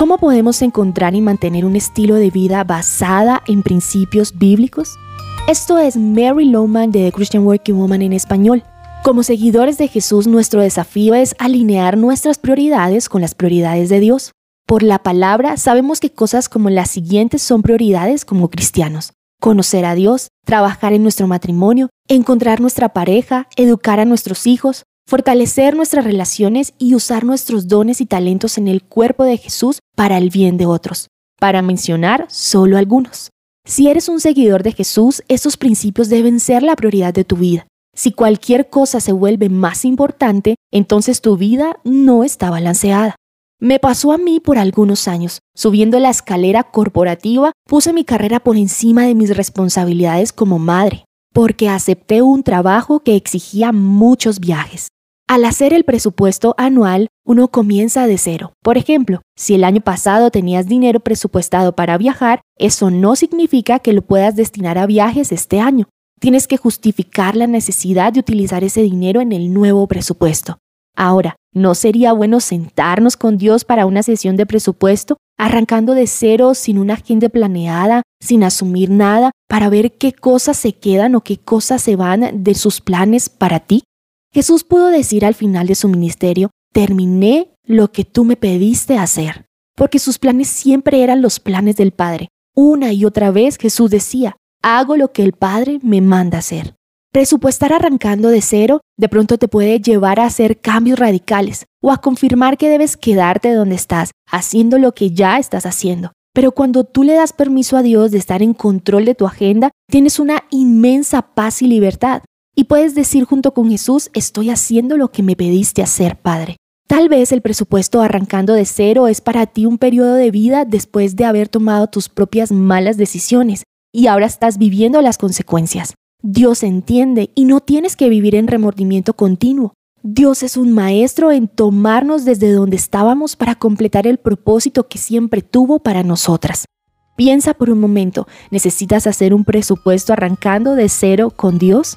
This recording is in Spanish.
¿Cómo podemos encontrar y mantener un estilo de vida basada en principios bíblicos? Esto es Mary Lowman de The Christian Working Woman en español. Como seguidores de Jesús, nuestro desafío es alinear nuestras prioridades con las prioridades de Dios. Por la palabra sabemos que cosas como las siguientes son prioridades como cristianos. Conocer a Dios, trabajar en nuestro matrimonio, encontrar nuestra pareja, educar a nuestros hijos, fortalecer nuestras relaciones y usar nuestros dones y talentos en el cuerpo de Jesús para el bien de otros, para mencionar solo algunos. Si eres un seguidor de Jesús, estos principios deben ser la prioridad de tu vida. Si cualquier cosa se vuelve más importante, entonces tu vida no está balanceada. Me pasó a mí por algunos años. Subiendo la escalera corporativa, puse mi carrera por encima de mis responsabilidades como madre, porque acepté un trabajo que exigía muchos viajes. Al hacer el presupuesto anual, uno comienza de cero. Por ejemplo, si el año pasado tenías dinero presupuestado para viajar, eso no significa que lo puedas destinar a viajes este año. Tienes que justificar la necesidad de utilizar ese dinero en el nuevo presupuesto. Ahora, ¿no sería bueno sentarnos con Dios para una sesión de presupuesto, arrancando de cero, sin una agenda planeada, sin asumir nada, para ver qué cosas se quedan o qué cosas se van de sus planes para ti? Jesús pudo decir al final de su ministerio, terminé lo que tú me pediste hacer, porque sus planes siempre eran los planes del Padre. Una y otra vez Jesús decía, hago lo que el Padre me manda hacer. Presupuestar arrancando de cero de pronto te puede llevar a hacer cambios radicales o a confirmar que debes quedarte donde estás, haciendo lo que ya estás haciendo. Pero cuando tú le das permiso a Dios de estar en control de tu agenda, tienes una inmensa paz y libertad. Y puedes decir junto con Jesús, estoy haciendo lo que me pediste hacer, Padre. Tal vez el presupuesto arrancando de cero es para ti un periodo de vida después de haber tomado tus propias malas decisiones y ahora estás viviendo las consecuencias. Dios entiende y no tienes que vivir en remordimiento continuo. Dios es un maestro en tomarnos desde donde estábamos para completar el propósito que siempre tuvo para nosotras. Piensa por un momento, ¿necesitas hacer un presupuesto arrancando de cero con Dios?